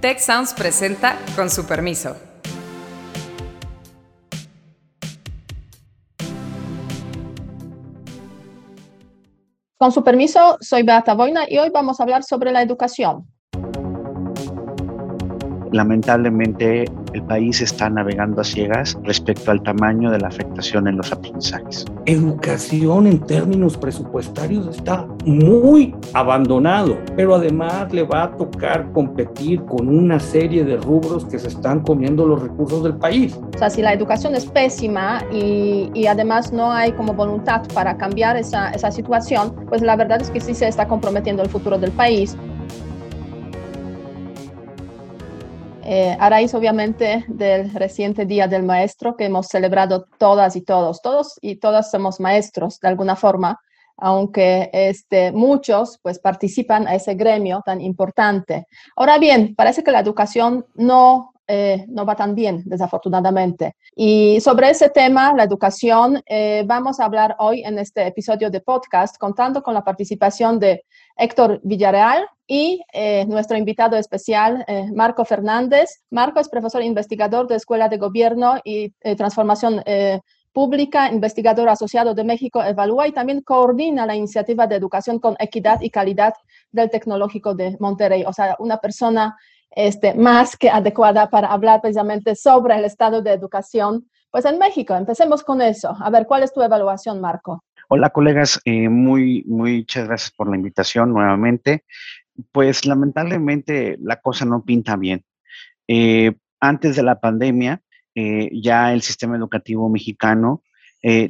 Tech Sounds presenta con su permiso. Con su permiso, soy Beata Boina y hoy vamos a hablar sobre la educación. Lamentablemente, el país está navegando a ciegas respecto al tamaño de la afectación en los aprendizajes. Educación en términos presupuestarios está muy abandonado, pero además le va a tocar competir con una serie de rubros que se están comiendo los recursos del país. O sea, si la educación es pésima y, y además no hay como voluntad para cambiar esa, esa situación, pues la verdad es que sí se está comprometiendo el futuro del país. Eh, a raíz obviamente del reciente Día del Maestro que hemos celebrado todas y todos, todos y todas somos maestros de alguna forma, aunque este, muchos pues participan a ese gremio tan importante. Ahora bien, parece que la educación no eh, no va tan bien, desafortunadamente. Y sobre ese tema, la educación, eh, vamos a hablar hoy en este episodio de podcast, contando con la participación de Héctor Villarreal y eh, nuestro invitado especial, Marco Fernández. Marco es profesor investigador de Escuela de Gobierno y Transformación Pública, investigador asociado de México Evalúa y también coordina la iniciativa de educación con equidad y calidad del Tecnológico de Monterrey. O sea, una persona este, más que adecuada para hablar precisamente sobre el estado de educación, pues en México. Empecemos con eso. A ver, ¿cuál es tu evaluación, Marco? Hola, colegas. Eh, muy, muchas gracias por la invitación nuevamente. Pues lamentablemente la cosa no pinta bien. Eh, antes de la pandemia, eh, ya el sistema educativo mexicano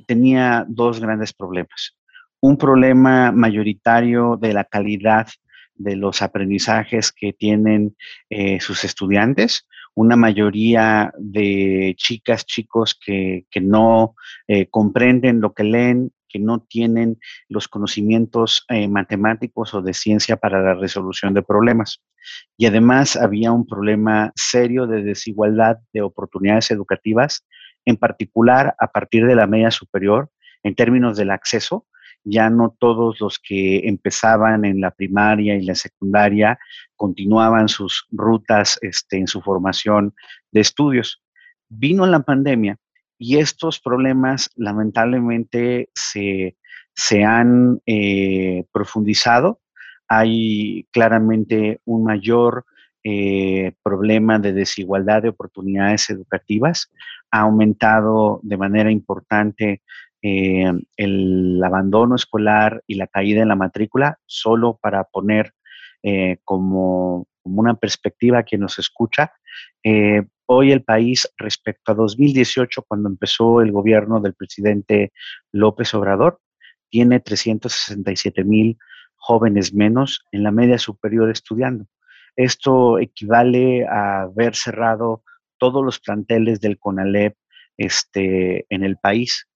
tenía dos grandes problemas. Un problema mayoritario de la calidad de los aprendizajes que tienen eh, sus estudiantes, una mayoría de chicas, chicos que, no eh, comprenden lo que leen, que no tienen los conocimientos eh, matemáticos o de ciencia para la resolución de problemas. Y además había un problema serio de desigualdad de oportunidades educativas, en particular a partir de la media superior, en términos del acceso ya no todos los que empezaban en la primaria y la secundaria continuaban sus rutas este, en su formación de estudios. Vino la pandemia y estos problemas lamentablemente se, han eh, profundizado. Hay claramente un mayor eh, problema de desigualdad de oportunidades educativas. Ha aumentado de manera importante eh, el abandono escolar y la caída en la matrícula, solo para poner eh, como, una perspectiva a quien nos escucha. Eh, hoy el país, respecto a 2018, cuando empezó el gobierno del presidente López Obrador, tiene 367 mil jóvenes menos en la media superior estudiando. Esto equivale a haber cerrado todos los planteles del CONALEP este, en el país.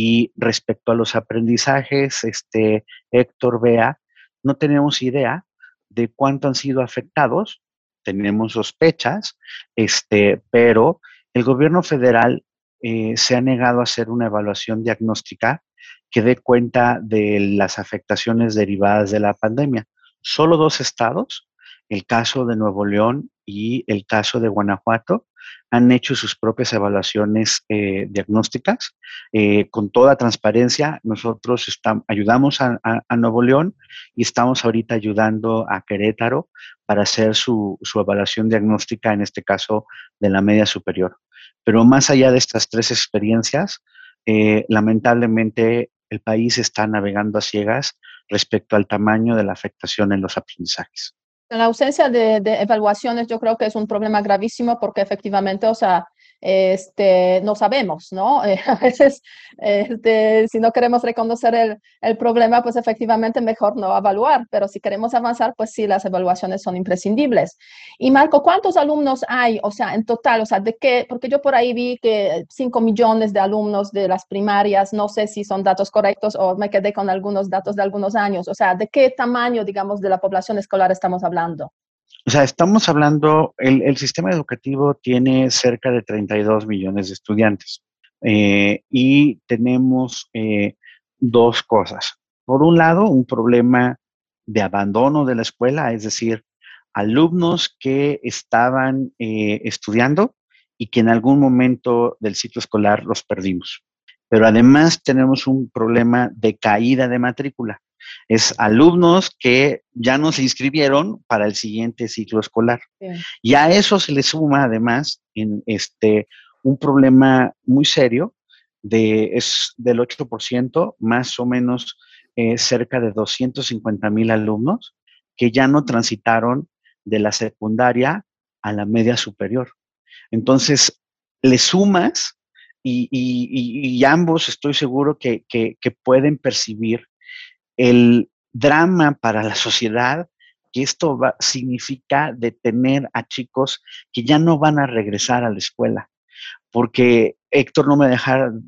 Y respecto a los aprendizajes, este, Héctor Vea, no tenemos idea de cuánto han sido afectados, tenemos sospechas, este, pero el gobierno federal eh, se ha negado a hacer una evaluación diagnóstica que dé cuenta de las afectaciones derivadas de la pandemia. Solo dos estados, el caso de Nuevo León y el caso de Guanajuato, han hecho sus propias evaluaciones eh, diagnósticas. Eh, con toda transparencia, nosotros ayudamos a, Nuevo León y estamos ahorita ayudando a Querétaro para hacer su, evaluación diagnóstica, en este caso de la media superior. Pero más allá de estas tres experiencias, eh, lamentablemente el país está navegando a ciegas respecto al tamaño de la afectación en los aprendizajes. La ausencia de, de, evaluaciones yo creo que es un problema gravísimo porque efectivamente, o sea, este, no sabemos, ¿no? Eh, a veces, este, si no queremos reconocer el, el, problema, pues efectivamente mejor no evaluar, pero si queremos avanzar, pues sí, las evaluaciones son imprescindibles. Y Marco, ¿cuántos alumnos hay? O sea, en total, o sea, ¿de qué? Porque yo por ahí vi que 5 millones de alumnos de las primarias, no sé si son datos correctos o me quedé con algunos datos de algunos años, o sea, ¿de qué tamaño, digamos, de la población escolar estamos hablando? O sea, estamos hablando, el, sistema educativo tiene cerca de 32 millones de estudiantes eh, y tenemos eh, dos cosas. Por un lado, un problema de abandono de la escuela, es decir, alumnos que estaban eh, estudiando y que en algún momento del ciclo escolar los perdimos. Pero además tenemos un problema de caída de matrícula. Es alumnos que ya no se inscribieron para el siguiente ciclo escolar. Y a eso se le suma además en este, un problema muy serio de, es del 8%, más o menos eh, cerca de 250 mil alumnos que ya no transitaron de la secundaria a la media superior. Entonces, le sumas y, ambos estoy seguro que, pueden percibir el drama para la sociedad que esto va, significa detener a chicos que ya no van a regresar a la escuela. Porque Héctor no me,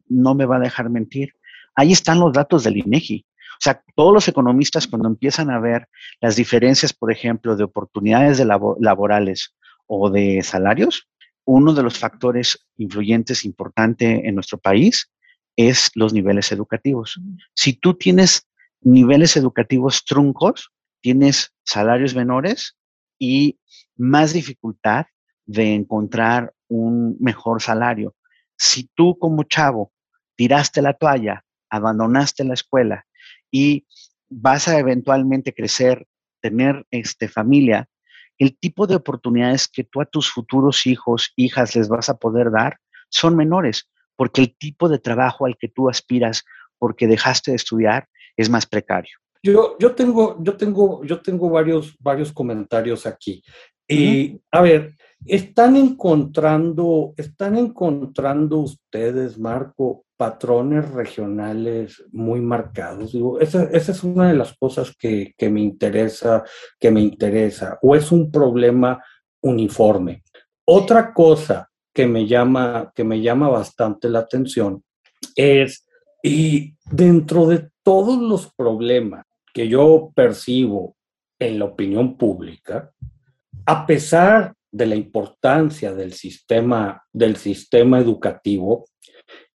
no me va a dejar mentir. Ahí están los datos del INEGI. O sea, todos los economistas cuando empiezan a ver las diferencias, por ejemplo, de oportunidades de laborales o de salarios, uno de los factores influyentes importante en nuestro país es los niveles educativos. Si tú tienes niveles educativos truncos, tienes salarios menores y más dificultad de encontrar un mejor salario. Si tú como chavo tiraste la toalla, abandonaste la escuela y vas a eventualmente crecer, tener este, familia, el tipo de oportunidades que tú a tus futuros hijos, hijas les vas a poder dar son menores, porque el tipo de trabajo al que tú aspiras porque dejaste de estudiar es más precario. Yo, yo, tengo, yo, tengo, yo tengo varios, varios comentarios aquí. Y, a ver, ¿están encontrando, ¿están encontrando ustedes, Marco, patrones regionales muy marcados? Digo, esa, es una de las cosas que, que, me interesa, que me interesa, o es un problema uniforme. Otra cosa que me llama, que me llama bastante la atención es, y dentro de todos los problemas que yo percibo en la opinión pública, a pesar de la importancia del sistema, del sistema educativo,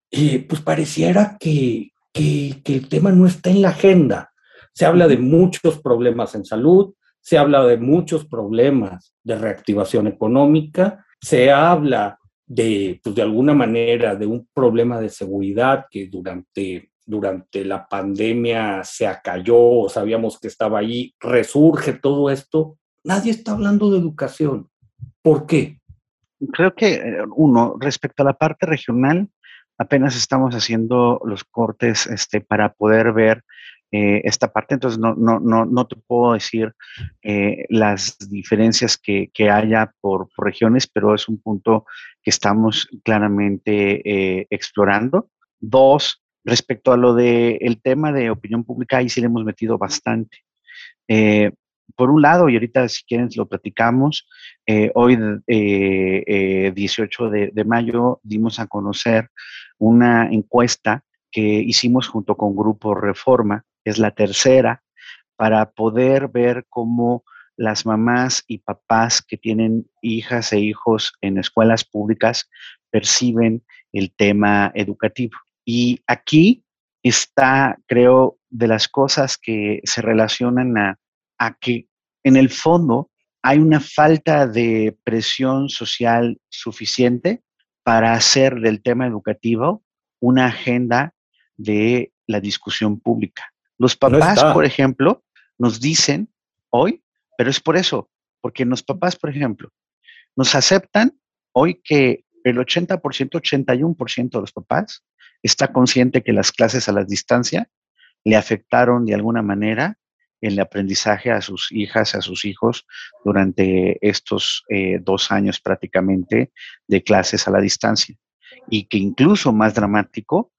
y pues pareciera que, que, el tema no está en la agenda. Se habla de muchos problemas en salud, se habla de muchos problemas de reactivación económica, se habla de, pues de alguna manera, de un problema de seguridad que durante, durante la pandemia se acalló, sabíamos que estaba ahí, resurge todo esto, Nadie está hablando de educación. ¿Por qué? Creo que, eh, uno, respecto a la parte regional, apenas estamos haciendo los cortes este, para poder ver eh, esta parte, entonces no, no, no, no te puedo decir eh, las diferencias que, que haya por, regiones, pero es un punto que estamos claramente explorando. Dos, respecto a lo del el tema de opinión pública, ahí sí le hemos metido bastante por un lado, y ahorita si quieren lo platicamos, eh, hoy, 18 eh, eh, de, mayo, dimos a conocer una encuesta que hicimos junto con Grupo Reforma, es la tercera, para poder ver cómo las mamás y papás que tienen hijas e hijos en escuelas públicas perciben el tema educativo. Y aquí está, creo, de las cosas que se relacionan a a que en el fondo hay una falta de presión social suficiente para hacer del tema educativo una agenda de la discusión pública. Los papás, por ejemplo, nos dicen hoy, pero es por eso, porque los papás, por ejemplo, nos aceptan hoy que el 80%, 81% de los papás está consciente que las clases a la distancia le afectaron de alguna manera el aprendizaje a sus hijas, a sus hijos durante estos eh, dos años prácticamente de clases a la distancia. Y que incluso más dramático,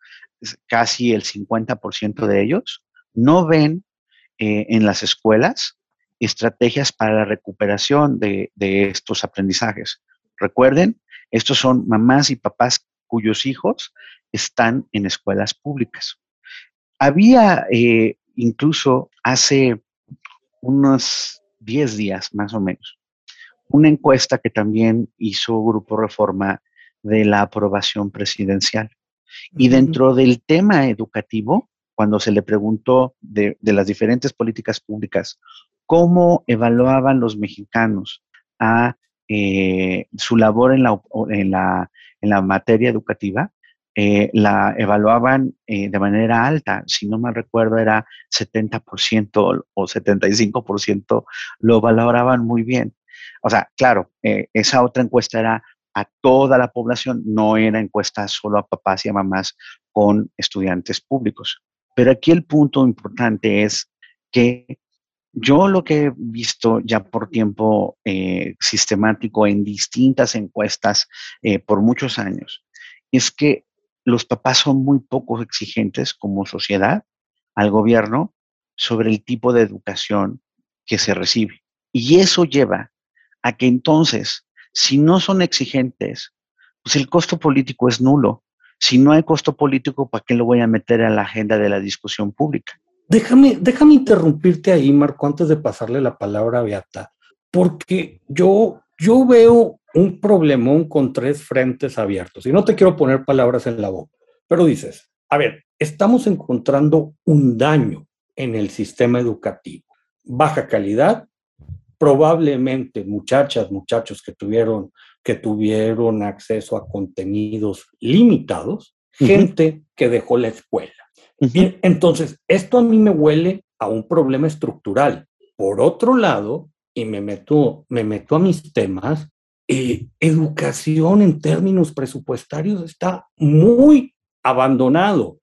casi el 50% de ellos no ven eh, en las escuelas estrategias para la recuperación de, estos aprendizajes. Recuerden, estos son mamás y papás cuyos hijos están en escuelas públicas. Había eh, incluso hace unos 10 días más o menos, una encuesta que también hizo Grupo Reforma de la aprobación presidencial. Y dentro del tema educativo, cuando se le preguntó de, las diferentes políticas públicas, cómo evaluaban los mexicanos a eh, su labor en la, en la, en la materia educativa, eh, la evaluaban eh, de manera alta, si no mal recuerdo era 70% o 75%, lo valoraban muy bien. O sea, claro, esa otra encuesta era a toda la población, no era encuesta solo a papás y a mamás con estudiantes públicos. Pero aquí el punto importante es que yo lo que he visto ya por tiempo eh, sistemático en distintas encuestas eh, por muchos años es que los papás son muy poco exigentes como sociedad al gobierno sobre el tipo de educación que se recibe. Y eso lleva a que entonces si no son exigentes, pues el costo político es nulo. Si no hay costo político, ¿para qué lo voy a meter a la agenda de la discusión pública? Déjame, déjame interrumpirte ahí, Marco, antes de pasarle la palabra a Beata, porque yo, yo veo un problemón con tres frentes abiertos. Y no te quiero poner palabras en la boca, pero dices, a ver, estamos encontrando un daño en el sistema educativo. Baja calidad, probablemente muchachas, muchachos que tuvieron, que tuvieron acceso a contenidos limitados, gente que dejó la escuela. Entonces, esto a mí me huele a un problema estructural. Por otro lado, y me meto, me meto a mis temas, eh, educación en términos presupuestarios está muy abandonado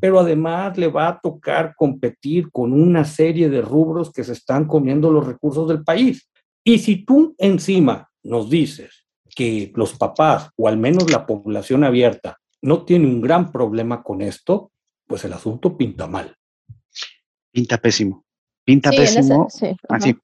pero además le va a tocar competir con una serie de rubros que se están comiendo los recursos del país. Y si tú encima nos dices que los papás, o al menos la población abierta, no tiene un gran problema con esto, pues el asunto pinta mal. Pinta pésimo. Pinta pésimo. Así.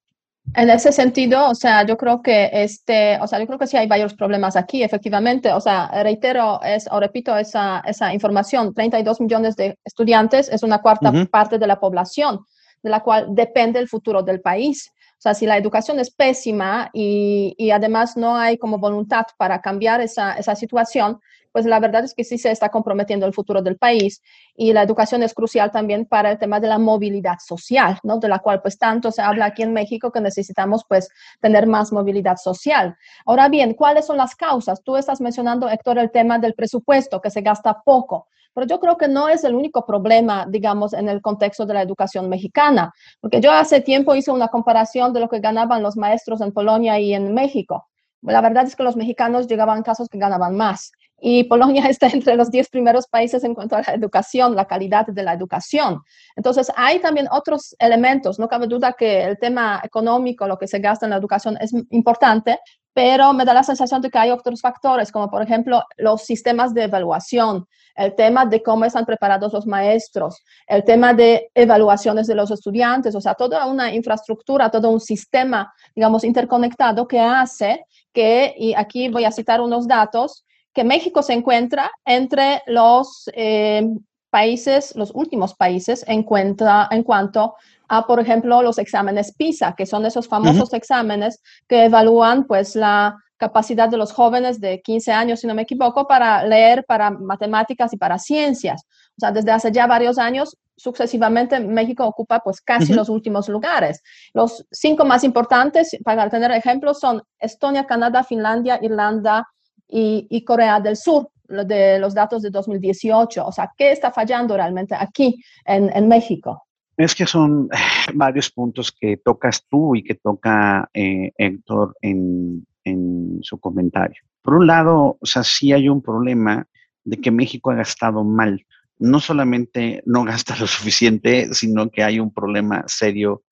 En ese sentido, o sea, yo creo que este, o sea, yo creo que sí hay varios problemas aquí, efectivamente. O sea, reitero es, o repito esa, esa información, 32 millones de estudiantes es una cuarta parte de la población, de la cual depende el futuro del país. O sea, si la educación es pésima y, y además no hay como voluntad para cambiar esa, esa situación, pues la verdad es que sí se está comprometiendo el futuro del país y la educación es crucial también para el tema de la movilidad social, ¿no? De la cual pues tanto se habla aquí en México que necesitamos pues tener más movilidad social. Ahora bien, ¿cuáles son las causas? Tú estás mencionando, Héctor, el tema del presupuesto, que se gasta poco. Pero yo creo que no es el único problema, digamos, en el contexto de la educación mexicana, porque yo hace tiempo hice una comparación de lo que ganaban los maestros en Polonia y en México. La verdad es que los mexicanos llegaban casos que ganaban más y Polonia está entre los 10 primeros países en cuanto a la educación, la calidad de la educación. Entonces, hay también otros elementos. No cabe duda que el tema económico, lo que se gasta en la educación es importante, pero me da la sensación de que hay otros factores, como por ejemplo los sistemas de evaluación, el tema de cómo están preparados los maestros, el tema de evaluaciones de los estudiantes, o sea, toda una infraestructura, todo un sistema, digamos, interconectado que hace que, y aquí voy a citar unos datos, que México se encuentra entre los eh, países, los últimos países en, cuenta, en cuanto a, por ejemplo, los exámenes PISA, que son esos famosos exámenes que evalúan pues la capacidad de los jóvenes de 15 años, si no me equivoco, para leer, para matemáticas y para ciencias. O sea, desde hace ya varios años, sucesivamente, México ocupa pues casi los últimos lugares. Los cinco más importantes, para tener ejemplos, son Estonia, Canadá, Finlandia, Irlanda, y, Corea del Sur, de los datos de 2018. O sea, ¿qué está fallando realmente aquí en, México? Es que son varios puntos que tocas tú y que toca eh, Héctor en, en, su comentario. Por un lado, o sea, sí hay un problema de que México ha gastado mal. No solamente no gasta lo suficiente, sino que hay un problema serio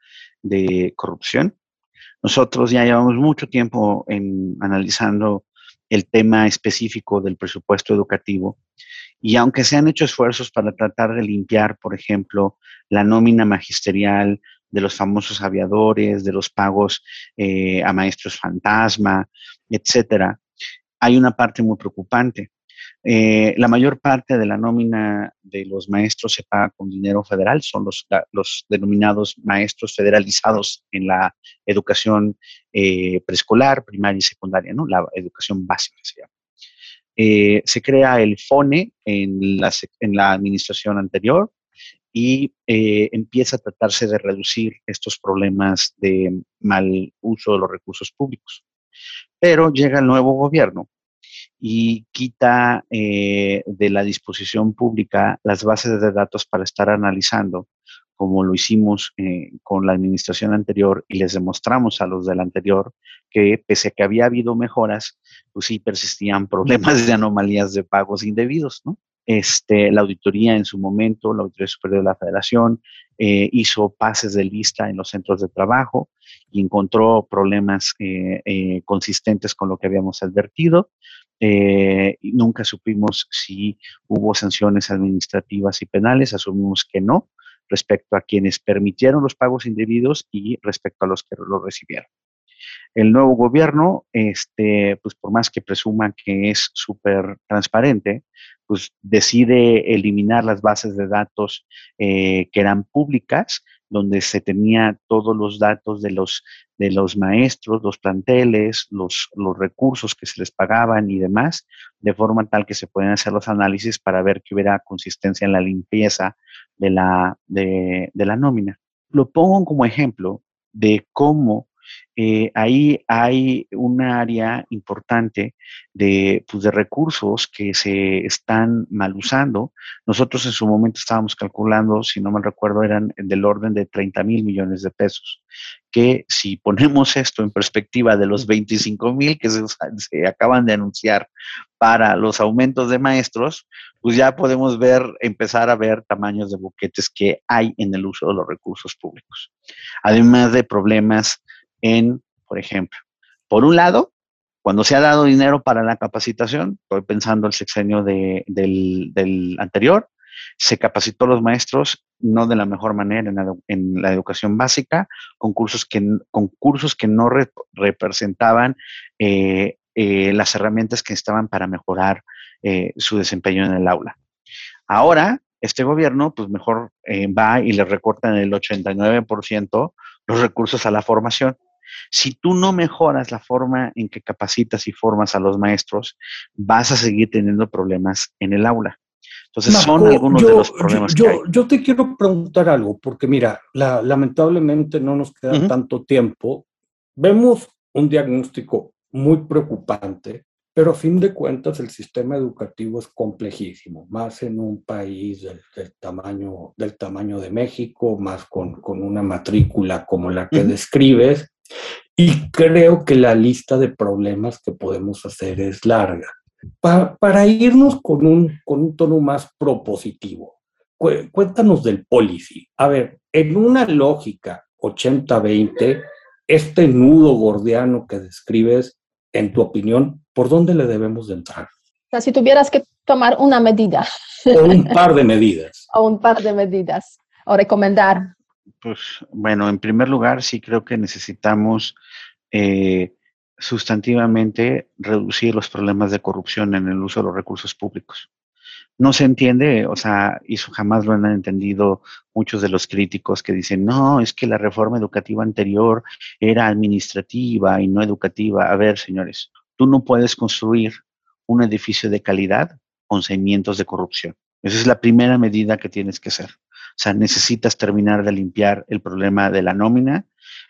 de corrupción. Nosotros ya llevamos mucho tiempo en, analizando el tema específico del presupuesto educativo. Y aunque se han hecho esfuerzos para tratar de limpiar, por ejemplo, la nómina magisterial de los famosos aviadores, de los pagos eh, a maestros fantasma, etcétera, hay una parte muy preocupante. Eh, la mayor parte de la nómina de los maestros se paga con dinero federal, son los, denominados maestros federalizados en la educación eh, preescolar, primaria y secundaria, ¿no? la educación básica se. Eh, crea el FONE en la, administración anterior y empieza a tratarse de reducir estos problemas de mal uso de los recursos públicos. Pero llega el nuevo gobierno y quita eh, de la disposición pública las bases de datos para estar analizando, como lo hicimos eh, con la administración anterior y les demostramos a los del anterior que pese a que había habido mejoras, pues sí persistían problemas de anomalías de pagos indebidos, ¿no? Este, la auditoría en su momento, la Auditoría Superior de la Federación, eh, hizo pases de lista en los centros de trabajo y encontró problemas consistentes con lo que habíamos advertido. Y nunca supimos si hubo sanciones administrativas y penales, asumimos que no, respecto a quienes permitieron los pagos indebidos y respecto a los que lo recibieron. El nuevo gobierno, este, pues por más que presuma que es súper transparente, pues decide eliminar las bases de datos eh, que eran públicas, donde se tenía todos los datos de los, de los maestros, los planteles, los, los recursos que se les pagaban y demás, de forma tal que se pueden hacer los análisis para ver que hubiera consistencia en la limpieza de la, de, de la nómina. Lo pongo como ejemplo de cómo eh, ahí hay un área importante de, pues, de recursos que se están mal usando. Nosotros en su momento estábamos calculando, si no me recuerdo, eran del orden de 30 mil millones de pesos, que si ponemos esto en perspectiva de los 25 mil que se, acaban de anunciar para los aumentos de maestros, pues ya podemos ver, empezar a ver tamaños de boquetes que hay en el uso de los recursos públicos. Además de problemas en, por ejemplo, por un lado, cuando se ha dado dinero para la capacitación, estoy pensando el sexenio del, anterior, se capacitó a los maestros no de la mejor manera en la, educación básica, con cursos que, con cursos que no representaban eh, eh, las herramientas que estaban para mejorar eh, su desempeño en el aula. Ahora, este gobierno, pues mejor va y le recorta en el 89% los recursos a la formación. Si tú no mejoras la forma en que capacitas y formas a los maestros, vas a seguir teniendo problemas en el aula. Entonces, son algunos de los problemas yo, que hay. Yo te quiero preguntar algo, porque mira, lamentablemente no nos queda tanto tiempo. Vemos un diagnóstico muy preocupante, pero a fin de cuentas el sistema educativo es complejísimo, más en un país del, tamaño, del tamaño de México, más con, con una matrícula como la que describes, y creo que la lista de problemas que podemos hacer es larga. para irnos con un, con un tono más propositivo, cuéntanos del policy. A ver, en una lógica 80-20, este nudo gordiano que describes, en tu opinión, ¿por dónde le debemos de entrar? O sea, si tuvieras que tomar una medida. O un par de medidas. o un par de medidas. O recomendar pues bueno, en primer lugar, sí creo que necesitamos eh, sustantivamente reducir los problemas de corrupción en el uso de los recursos públicos. No se entiende, o sea, y eso jamás lo han entendido muchos de los críticos que dicen, no, es que la reforma educativa anterior era administrativa y no educativa. A ver, señores, tú no puedes construir un edificio de calidad con cimientos de corrupción. Esa es la primera medida que tienes que hacer. O sea, necesitas terminar de limpiar el problema de la nómina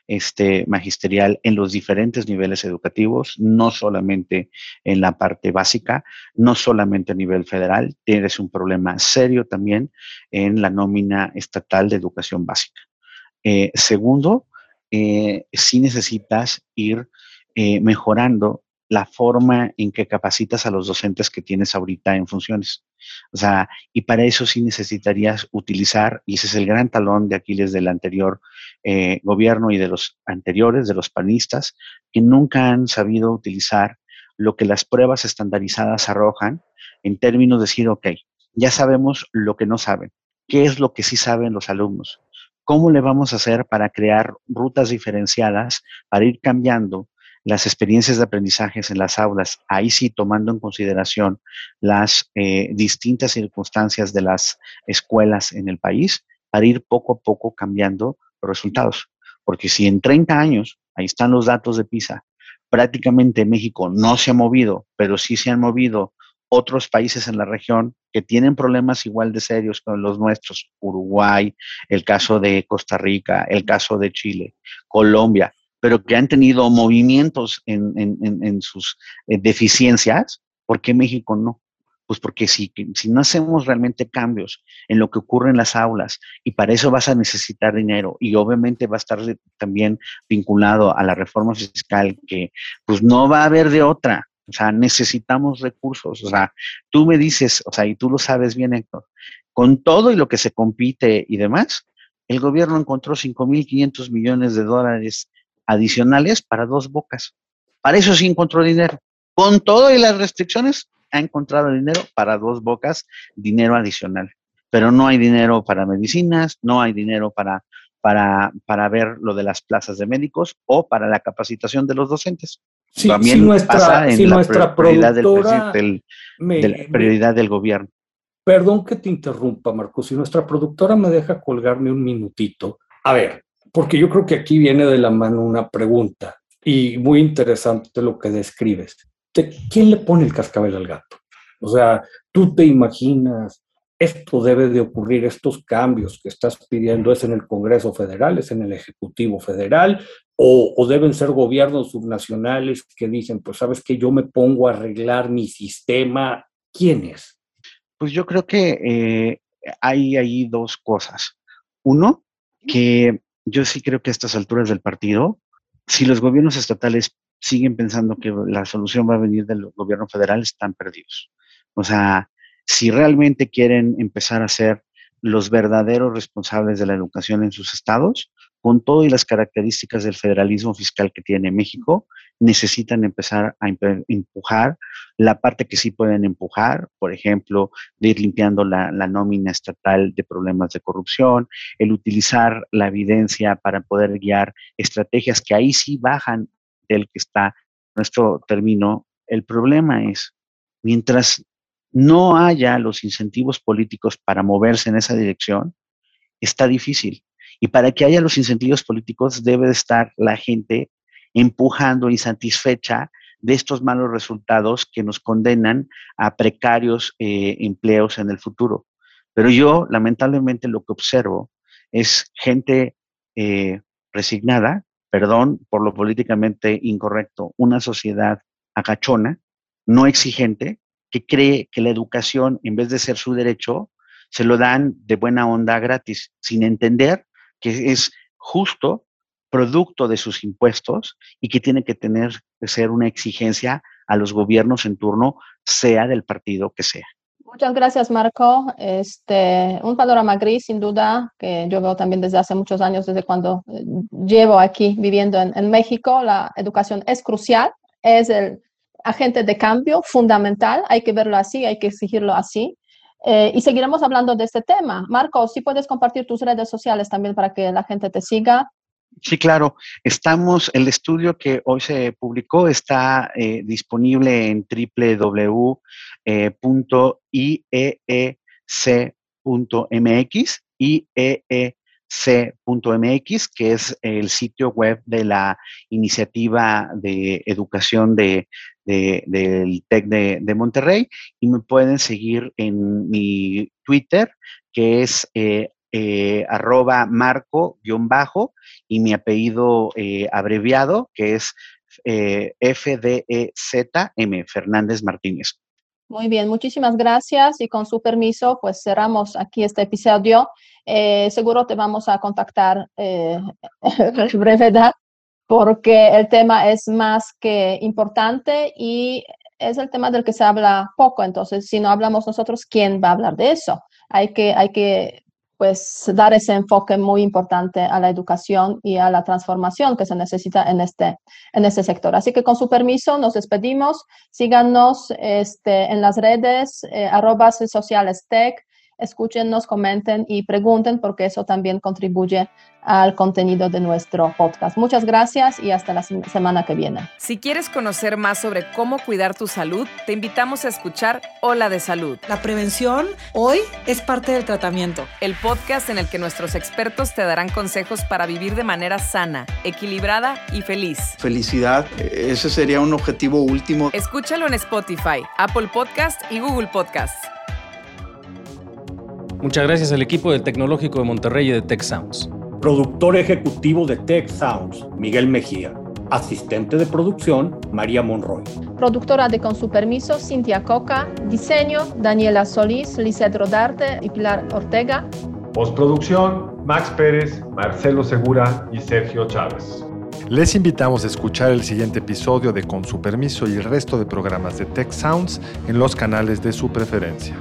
este, magisterial en los diferentes niveles educativos, no solamente en la parte básica, no solamente a nivel federal, tienes un problema serio también en la nómina estatal de educación básica. Eh, segundo, eh, sí necesitas ir eh, mejorando la forma en que capacitas a los docentes que tienes ahorita en funciones. O sea, y para eso sí necesitarías utilizar, y ese es el gran talón de Aquiles del anterior eh, gobierno y de los anteriores, de los panistas, que nunca han sabido utilizar lo que las pruebas estandarizadas arrojan en términos de decir, ok, ya sabemos lo que no saben, qué es lo que sí saben los alumnos, cómo le vamos a hacer para crear rutas diferenciadas, para ir cambiando las experiencias de aprendizajes en las aulas, ahí sí tomando en consideración las eh, distintas circunstancias de las escuelas en el país, para ir poco a poco cambiando los resultados. Porque si en 30 años, ahí están los datos de PISA, prácticamente México no se ha movido, pero sí se han movido otros países en la región, que tienen problemas igual de serios con los nuestros, Uruguay, el caso de Costa Rica, el caso de Chile, Colombia, pero que han tenido movimientos en, sus eh, deficiencias, ¿por qué México no? Pues porque si, si no hacemos realmente cambios en lo que ocurre en las aulas, y para eso vas a necesitar dinero, y obviamente va a estar también vinculado a la reforma fiscal, que pues no va a haber de otra, o sea, necesitamos recursos. O sea, tú me dices, o sea, y tú lo sabes bien, Héctor, con todo y lo que se compite y demás, el gobierno encontró 5.500 millones de dólares adicionales para dos bocas. Para eso sí encontró dinero. Con todo y las restricciones, ha encontrado dinero para dos bocas, dinero adicional. Pero no hay dinero para medicinas, no hay dinero para, para, para ver lo de las plazas de médicos o para la capacitación de los docentes. Sí, También nuestra, pasa en la nuestra prioridad, del, de la prioridad del gobierno. Perdón que te interrumpa, Marcos. Si nuestra productora me deja colgarme un minutito. A ver, porque yo creo que aquí viene de la mano una pregunta y muy interesante lo que describes. ¿Quién le pone el cascabel al gato? O sea, tú te imaginas, esto debe de ocurrir, estos cambios que estás pidiendo es en el Congreso Federal, es en el Ejecutivo Federal, o, deben ser gobiernos subnacionales que dicen, pues sabes que yo me pongo a arreglar mi sistema. ¿Quién es? Pues yo creo que eh, hay ahí dos cosas. Uno, que yo sí creo que a estas alturas del partido, si los gobiernos estatales siguen pensando que la solución va a venir del gobierno federal, están perdidos. O sea, si realmente quieren empezar a ser los verdaderos responsables de la educación en sus estados, con todas las características del federalismo fiscal que tiene México, necesitan empezar a empujar la parte que sí pueden empujar, por ejemplo, de ir limpiando la, nómina estatal de problemas de corrupción, el utilizar la evidencia para poder guiar estrategias que ahí sí bajan del que está nuestro término. El problema es, mientras no haya los incentivos políticos para moverse en esa dirección, está difícil. Y para que haya los incentivos políticos debe estar la gente empujando insatisfecha de estos malos resultados que nos condenan a precarios eh, empleos en el futuro. Pero yo, lamentablemente, lo que observo es gente eh, resignada, perdón por lo políticamente incorrecto, una sociedad agachona, no exigente, que cree que la educación, en vez de ser su derecho, se lo dan de buena onda gratis, sin entender que es justo producto de sus impuestos y que tiene que tener que ser una exigencia a los gobiernos en turno, sea del partido que sea. Muchas gracias, Marco. Este, un panorama gris, sin duda, que yo veo también desde hace muchos años, desde cuando eh, llevo aquí viviendo en, en México. La educación es crucial, es el agente de cambio fundamental, hay que verlo así, hay que exigirlo así. Eh, y seguiremos hablando de este tema. Marco, si puedes compartir tus redes sociales también para que la gente te siga. Sí, claro. Estamos, el estudio que hoy se publicó está eh, disponible en www.ieec.mx, IEEC.mx, que es el sitio web de la iniciativa de educación de, del TEC de, Monterrey y me pueden seguir en mi Twitter, que es eh, eh, arroba marco-bajo y mi apellido eh, abreviado, que es FDEZM, Fernández Martínez. Muy bien, muchísimas gracias y con su permiso, pues cerramos aquí este episodio. seguro te vamos a contactar en brevedad porque el tema es más que importante y es el tema del que se habla poco. Entonces, si no hablamos nosotros, ¿quién va a hablar de eso? Hay que, hay que pues, dar ese enfoque muy importante a la educación y a la transformación que se necesita en este, en este sector. Así que con su permiso, nos despedimos. Síganos este, en las redes, eh, arroba sociales tech escúchenos, comenten y pregunten porque eso también contribuye al contenido de nuestro podcast. Muchas gracias y hasta la semana que viene. Si quieres conocer más sobre cómo cuidar tu salud, te invitamos a escuchar Hola de Salud. La prevención hoy es parte del tratamiento. El podcast en el que nuestros expertos te darán consejos para vivir de manera sana, equilibrada y feliz. Felicidad, ese sería un objetivo último. Escúchalo en Spotify, Apple Podcast y Google Podcasts. Muchas gracias al equipo del Tecnológico de Monterrey y de Tech Sounds. Productor ejecutivo de Tech Sounds, Miguel Mejía. Asistente de producción, María Monroy. Productora de Con su permiso, Cintia Coca. Diseño, Daniela Solís, Lizeth Rodarte y Pilar Ortega. Postproducción, Max Pérez, Marcelo Segura y Sergio Chávez. Les invitamos a escuchar el siguiente episodio de Con su permiso y el resto de programas de Tech Sounds en los canales de su preferencia.